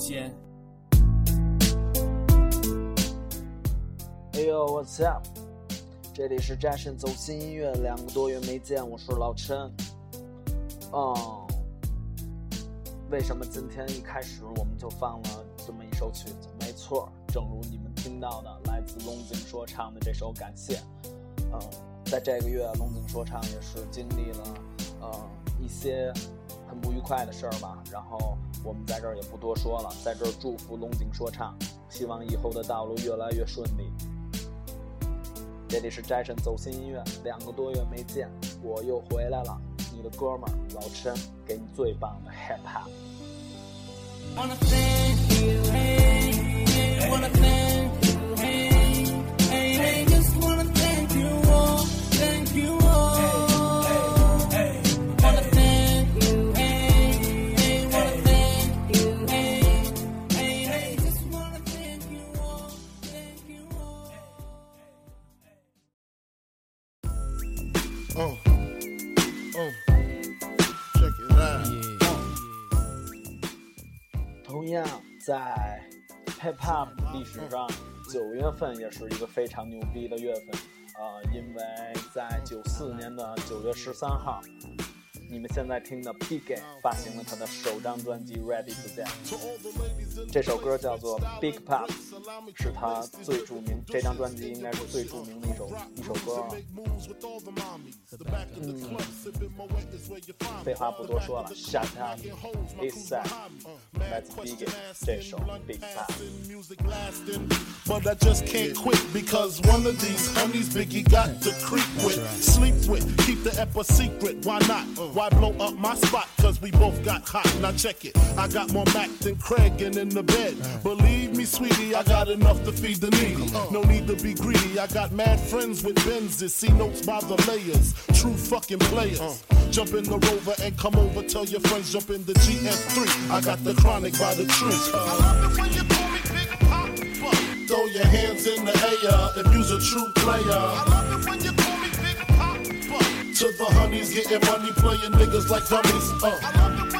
先。哎呦，What's up？这里是战神走心音乐，两个多月没见，我是老陈。嗯，为什么今天一开始我们就放了这么一首曲子？没错，正如你们听到的，来自龙井说唱的这首《感谢》。嗯，在这个月，龙井说唱也是经历了呃一些很不愉快的事儿吧。然后我们在这儿也不多说了，在这儿祝福龙井说唱，希望以后的道路越来越顺利。这里是 Jason 走心音乐，两个多月没见，我又回来了，你的哥们儿老陈，给你最棒的 hip hop。在 hip hop 历史上，九月份也是一个非常牛逼的月份，呃，因为在九四年的九月十三号，你们现在听的 P. K. 发行了他的首张专辑《Ready to Dance》，这首歌叫做《Big Pop》，是他最着名，这张专辑应该是最着名的一首一首歌啊。嗯，废话不多说了，Shut up, East Side，来自 Big Game 这首 Big Pop。 But I just can't quit because one of these honeys Biggie got to creep with, sleep with, keep the ep a secret. Why not? Why blow up my spot? Cause we both got hot. Now check it. I got more Mac than Craig and in the bed. Believe me, sweetie, I got enough to feed the needy. No need to be greedy. I got mad friends with Benzes. See notes by the layers. True fucking players. Jump in the rover and come over. Tell your friends jump in the GS3. I got the chronic by the tree. Throw your hands in the air if you's a true player. I love it when you call me Big Pop. To the honeys getting money, playing niggas like dummies. Uh.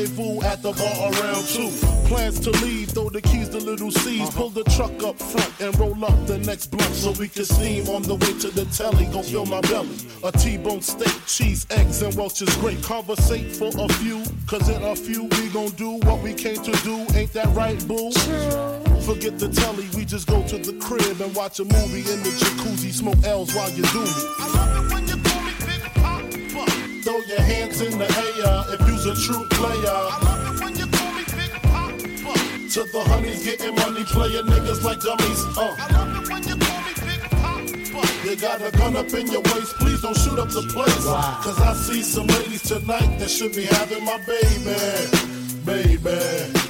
at the bar around two. Plans to leave, throw the keys to Lil' Cease. Pull the truck up front and roll up the next blunt so we can steam on the way to the telly. Gon' fill my belly. A T-bone steak, cheese, eggs, and Welch's grape. Conversate for a few, cause in a few we gon' do what we came to do. Ain't that right, boo? Forget the telly, we just go to the crib and watch a movie in the jacuzzi. Smoke L's while you do me. Throw your hands in the air if you's a true player. To the honeys getting money, playing niggas like dummies. Uh. I love it when you call me Big Papa. You got a gun up in your waist, please don't shoot up the place. Cause I see some ladies tonight that should be having my baby. Baby.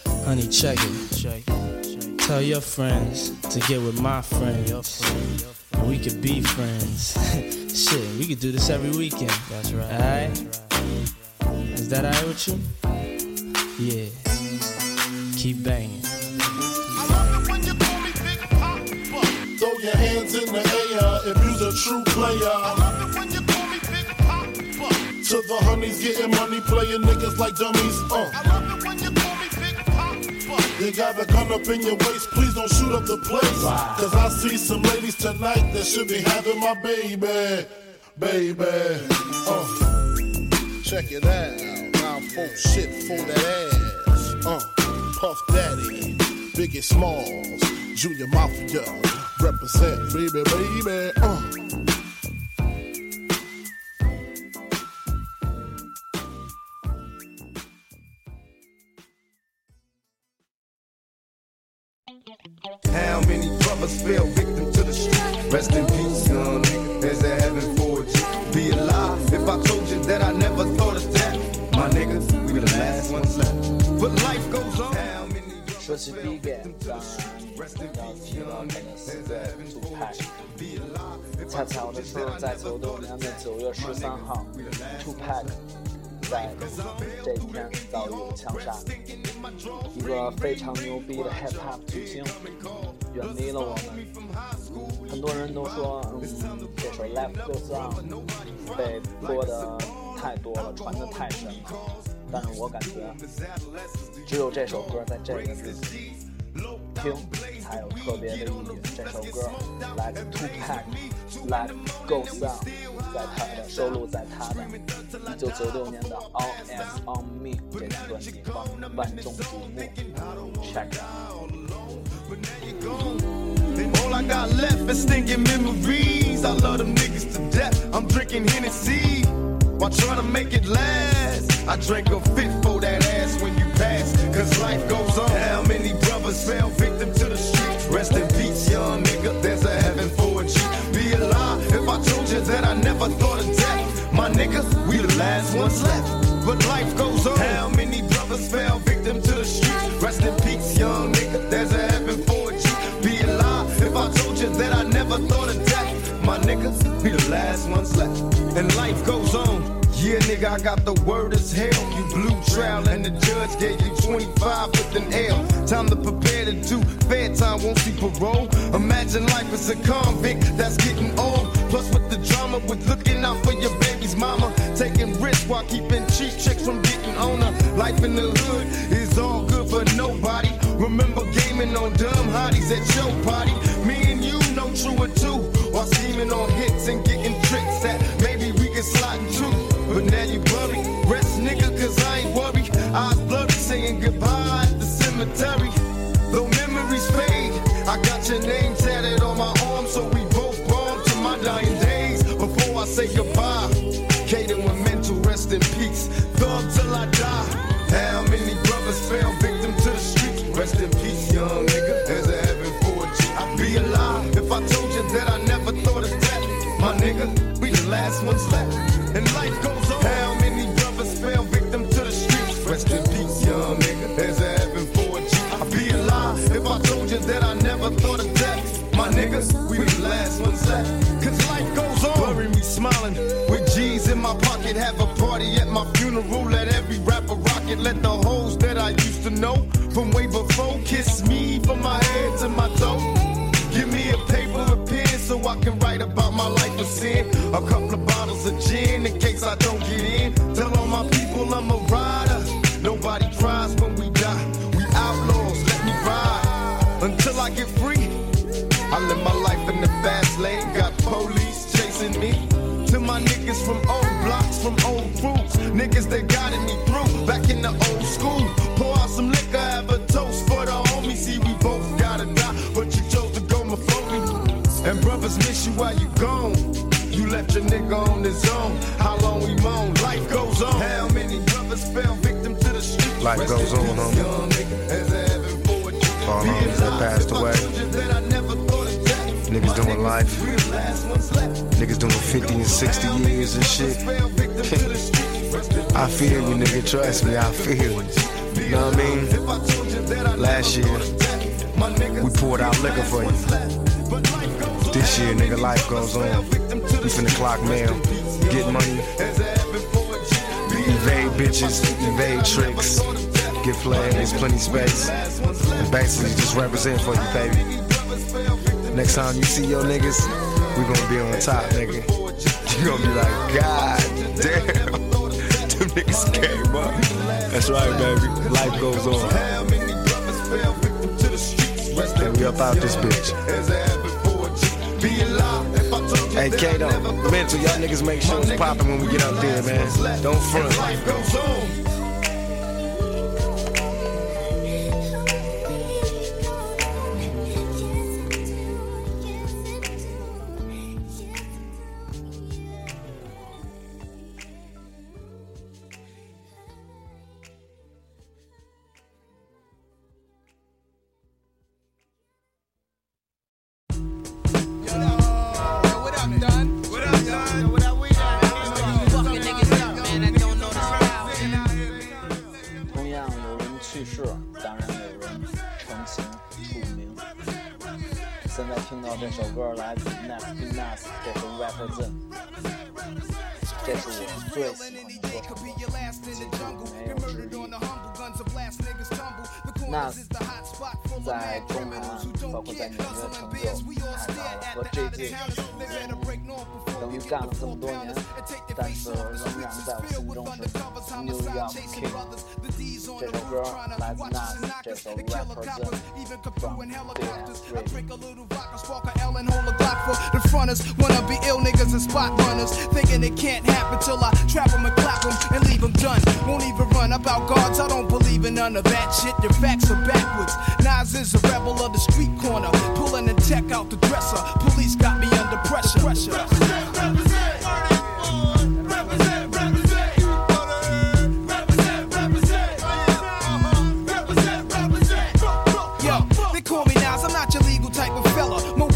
Honey, check it. Tell your friends to get with my friends. We could be friends. Shit, we could do this every weekend. That's right. Alright? Is that alright with you? Yeah. Keep banging. Throw your hands in the air if you's a true player. To the honeys getting money, playing niggas like dummies. Uh. You got a gun up in your waist, please don't shoot up the place. Cause I see some ladies tonight that should be having my baby. Baby. Uh. Check it out. Now, folks shit for that ass. Uh. Puff Daddy, Biggie Smalls, Junior Mafia, represent, baby, baby. Uh. 在这一天遭遇了枪杀，一个非常牛逼的 hip hop 巨星远离了我们。很多人都说，嗯，这首 Life Goes On 被播的太多了，传的太深了。但是我感觉，只有这首歌在这个日子听才有特别的意义。这首歌来自 Tupac，《Life Goes On》，在他的收录在他的1996年的《All Eyes on Me》这张专辑中万众瞩目。Check it out。 All I got left is stinking memories. I love them niggas to death. I'm drinking Hennessy while trying to make it last. I drank a fit for that ass when you pass. Cause life goes on. How many brothers fell victim to the You that I never thought of death. My niggas, we the last ones left. But life goes on. How many brothers fell victim to the streets? Rest in peace, young nigga. There's a heaven for G. Be alive if I told you that I never thought of death. My niggas, we the last ones left. And life goes on. Yeah, nigga, I got the word as hell. You blew trial and the judge gave you 25 with an L. Time to prepare to do fair time, won't see parole. Imagine life as a convict that's getting old. Plus with drama, with looking out for your baby's mama. Taking risks while keeping cheap chicks from getting on her. Life in the hood is all good for nobody. Remember gaming on dumb hotties at your party. Me and you know true or two. While scheming on hits and getting tricks that maybe we can slide into. But now you worry. Rest nigga, cause I ain't worried. Eyes blurry saying goodbye at the cemetery. Ones left. And life goes on. How many brothers fell victim to the streets? Rest in peace, young nigga. There's a heaven for a G. I'd be a alive if I told you that I never thought of death. My niggas, we the last ones left. Cause life goes on. Bury me smiling with G's in my pocket. Have a party at my funeral. Let every rapper rock it. Let the hoes that I used to know from way police me. To my niggas from old blocks, from old crews. Niggas that guided me through. Back in the old school. Pour out some liquor, have a toast for the homies. See, we both gotta die. But you chose to go before me. And brothers miss you while you gone. You left your nigga on his own. How long we moan? Life goes on. How many brothers fell victim to the street? Life goes on, homie. All homies that passed away. Niggas doing life. Niggas doing 50 and 60 years and shit. I feel you, nigga. Trust me, I feel you. Know what I mean? Last year, we poured out liquor for you. This year, nigga, life goes on. We finna clock mail, get money, evade bitches, evade tricks, get plays, plenty space, and basically just represent for you, baby. Next time you see your niggas, we gonna be on top, nigga. You gonna be like, God damn, them niggas came up. That's right, baby. Life goes on. And we up out this bitch. Hey, Kato, mental, y'all niggas make sure it's popping when we get out there, man. Don't front. hustling biz, we all stare at the out of towners. They better break north before we get the four pounders and take their face off. The streets is filled with undercovers, homicide chasing brothers. The D's on the roof trying to watch us and knock us. The killer coppers even come through in helicopters. I drink a little vodka, spark a L and hold a Glock for the fronters. Wanna be ill niggas and spot runners, thinking it can't happen till I trap them and clap them and leave them done. Won't even run about guards, I don't believe in none of that shit. Your facts are backwards. Nas is a rebel of the street corner pulling the tech out the dresser. Police got me under pressure. pressure.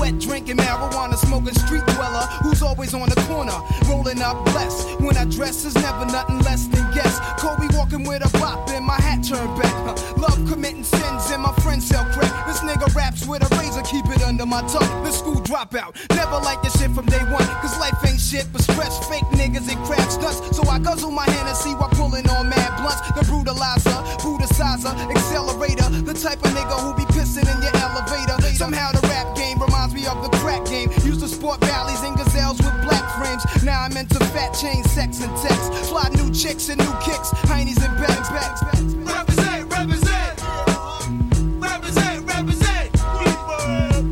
Wet drinking, marijuana smoking street dweller who's always on the corner, rolling up blessed. When I dress is never nothing less than guess. Kobe walking with a bop and my hat turned back. Love committing sins and my friends sell crack. This nigga raps with a razor, keep it under my tongue. The school dropout, never like this shit from day one. Cause life ain't shit but stress, fake niggas and crap stunts. So I guzzle my Hennessy while pulling on mad blunts. The brutalizer, brutalizer, accelerator. The type of nigga who be pissing in your elevator. Somehow the rap game reminds me of the crack game. Used to sport Bally's and gazelles with black frames. Now I'm into fat chain, sex and text. Fly new chicks and new kicks, heinies and bags, bags, bags. Represent, represent. Represent, represent.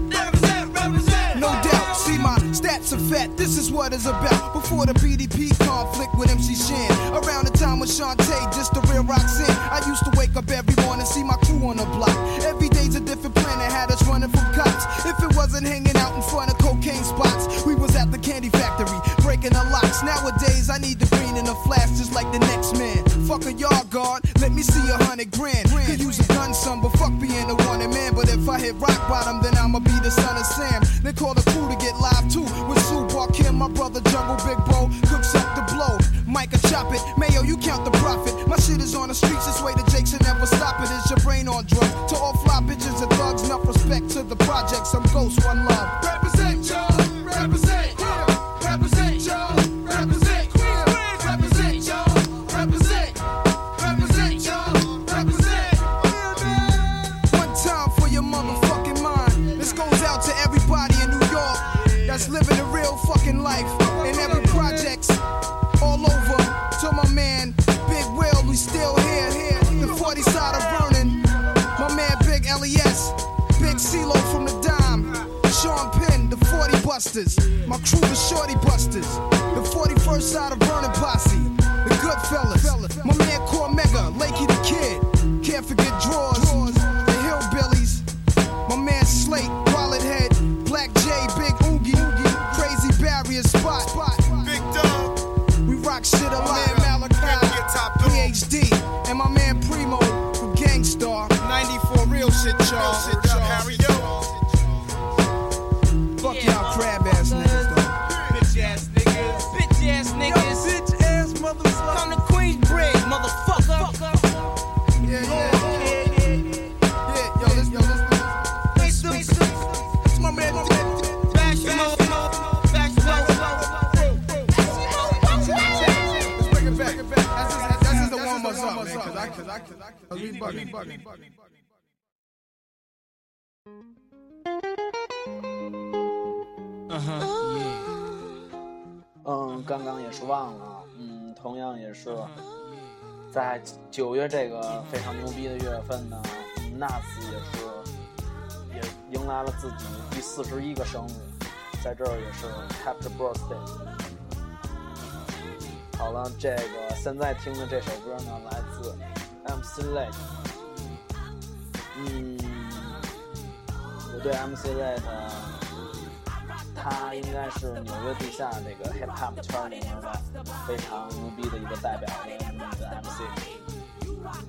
Represent, represent. No doubt, see my stats are fat. This is what it's about. Before the BDP conflict with MC Shan. Around the time with Shantae, just the real Roxanne. I used to wake up every morning, see my crew on the block. Like the next man. Fuck a yard guard, let me see a hundred grand. Could use a gun, son, but fuck being a wanted man. But if I hit rock bottom, then I'ma be the son of Sam. They call the crew to get live too. With Sue Kim, my brother Jungle Big Bro, cooks up the blow. Micah chop it, Mayo, you count the profit. My shit is on the streets, this way the Jakes should never stop it. Is your brain on drugs? To all fly bitches and thugs, enough respect to the projects. I'm ghost, one love. 嗯，刚刚也是忘了，嗯，同样也是在九月这个非常牛逼的月份呢，Nas 也是也迎来了自己第四十一个生日，在这儿也是 Happy Birthday。好了，这个现在听的这首歌呢，来自 MC Late。嗯，我对 MC Late，他应该是纽约地下这个 hip hop 圈里面的非常牛逼的一个代表的 MC。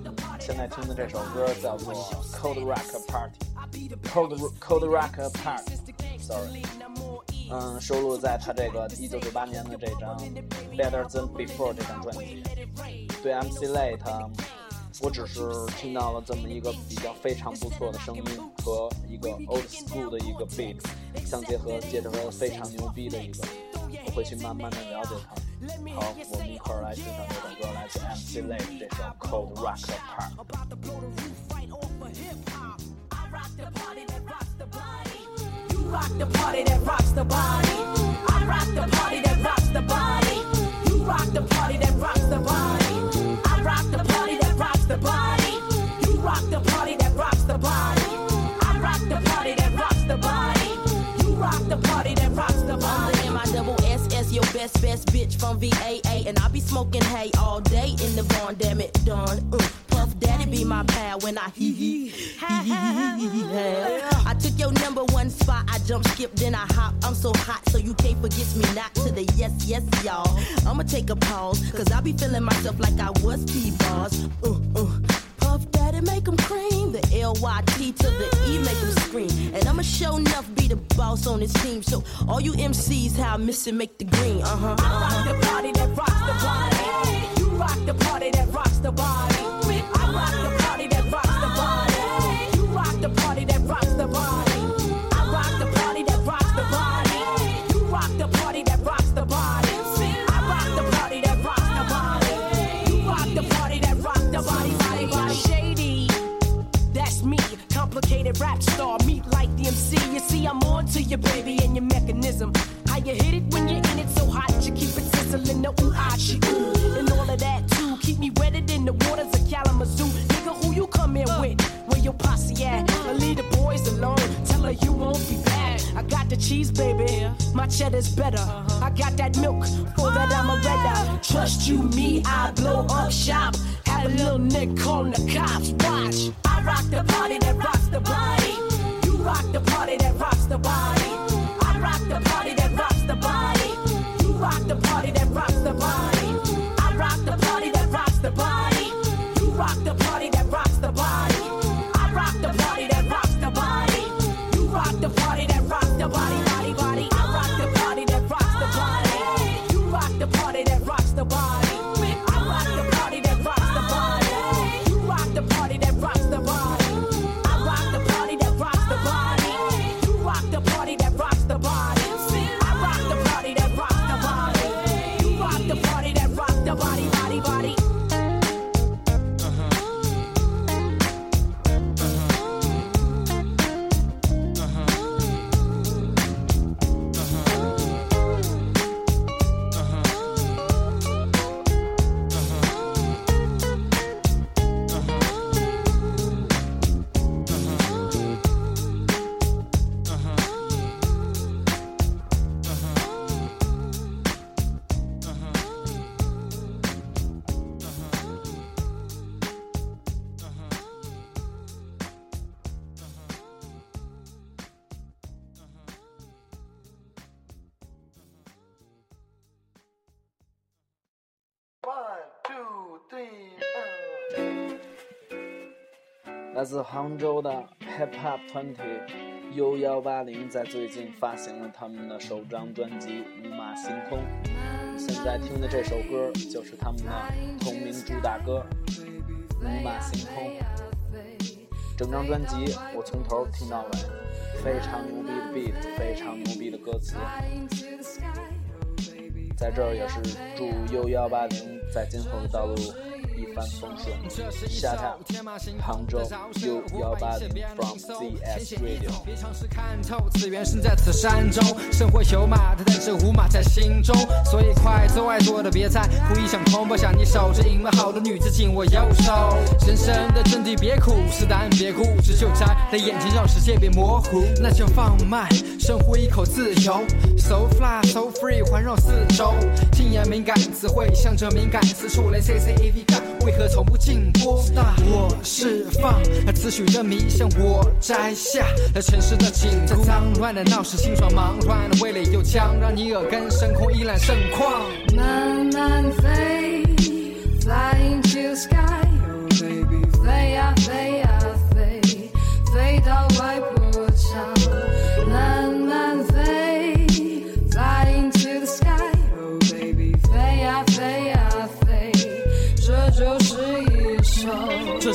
嗯，现在听的这首歌叫做 Cold Rock Party，Cold Cold Rock Party，sorry。嗯，收录在他这个一九九八年的这张《Better Than Before》这张专辑。对 MC Late，我只是听到了这么一个比较非常不错的声音和一个 old school 的一个 beat 相结合，接着了非常牛逼的一个，我会去慢慢的了解它。好，我们一块儿来欣赏这首歌，来自 MC Late 这首 Cold Rock Apart。Rock the party that rocks the body. I rock the party that rocks the body. You rock the party that rocks the body. I rock the party that rocks the body. You rock the party that rocks the body. I rock the party that rocks the body. You rock the party that rocks the body. I'm the M-I-double-S-S, your best, best bitch from VAA. And I be smoking hay all day in the barn, damn it, done. Puff mm. Daddy be my pal when I hee hee. I took your number one spot, I jump, skip, then I hop. I'm so hot, so you can't forget me not to the yes, yes, y'all. I'ma take a pause, cause I be feeling myself like I was T-Bars. Uh, uh. Puff Daddy make 'em cream. The L-Y-T to the E make 'em scream. And I'ma show enough be the boss on this team. So all you MCs, how I miss it, make the green. Uh-huh. I rock the party that rocks the that I'm a redder. Trust you, me, I blow up shop. Have a little nick on the cops. Watch. I rock the party that rocks the body. You rock the party that rocks the body. I rock the party that rocks the body. You rock the party that rocks the body. I rock the party that rocks the body. You rock the party that 来自杭州的 Hip Hop 团体 U 幺八零在最近发行了他们的首张专辑《五马行空》。现在听的这首歌就是他们的同名主打歌《五马行空》。整张专辑我从头听到尾，非常牛逼的 beat，非常牛逼的歌词。在这儿也是祝 U 幺八零在今后的道路一帆风顺。下趟杭州 U 幺八零 from ZS Radio。别尝试看透，此缘身在此山中，生活有马的，但是无马在心中，所以快做爱做的别再故意想空，不想你守着隐瞒好的女子紧握右手。人生的真谛别苦，是答案别固执，就在在眼前让世界变模糊，那就放慢，深呼一口自由，so fly so free，环绕四周，禁言敏感词汇向着敏感词处来 C C A V 干，为何从不禁播？我释放思绪的迷，向我摘下了城市的景，在脏乱的闹市，心爽忙乱的味蕾又将让你耳根深空依然盛况。慢慢飞，flying to the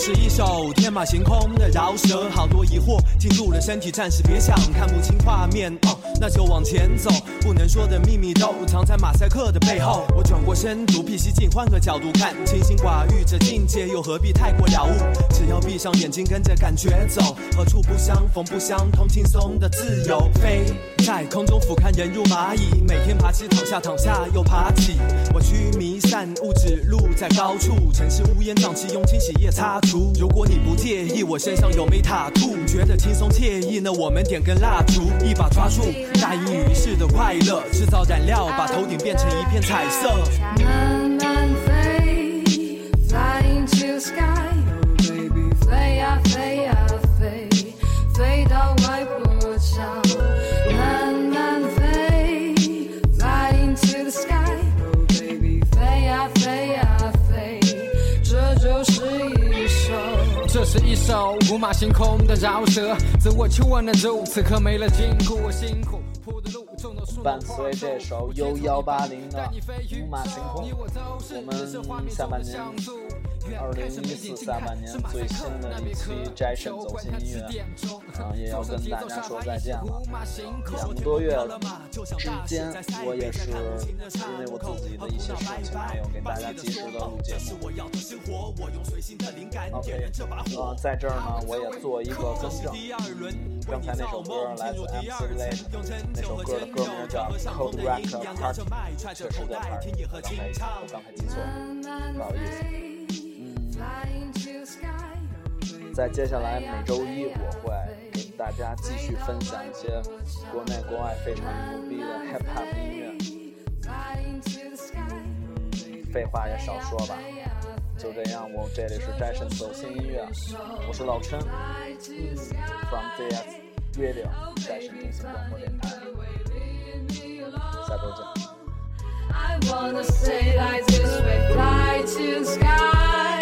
是一首。天马行空的饶舌，好多疑惑进入了身体，暂时别想，看不清画面，哦，那就往前走。不能说的秘密都藏在马赛克的背后。我转过身，独辟蹊径，换个角度看，清心寡欲这境界又何必太过了悟？只要闭上眼睛，跟着感觉走，何处不相逢不相通，轻松的自由飞在空中俯瞰人如蚂蚁，每天爬起躺下躺下又爬起。我驱弥散物质路在高处，城市乌烟瘴气，用清洗液擦除。如果你不介意我身上有没塔兔，觉得轻松惬意，那我们点根蜡烛，一把抓住大隐于市的快乐，制造染料，把头顶变成一片彩色。这是一首五马行空的饶舌，自我求稳的路，此刻没了筋骨，辛苦铺的路，种的树。伴随这首 U 幺八零的《五马行空》，我们下半年二零一四下半年最新的一期摘审走心音乐，啊，也要跟大家说再见了。两个多月之间，我也是因为我自己的一些事情，没有给大家及时的录节目。OK，呃，在这儿呢，我也做一个更正。嗯，刚才那首歌来自 MC Late，那首歌的歌名叫 Cold Rock Party，确实叫 Party，我刚才我刚才记错了，不好意思。在接下来每周一，我会给大家继续分享一些国内国外非常牛逼的 Hip Hop 音乐。废话也少说吧。就这样，我这里是摘审走心音乐，我是老陈，from VS Radio 摘审中心广播电台，下周见。I wanna say like this, we fly to the sky.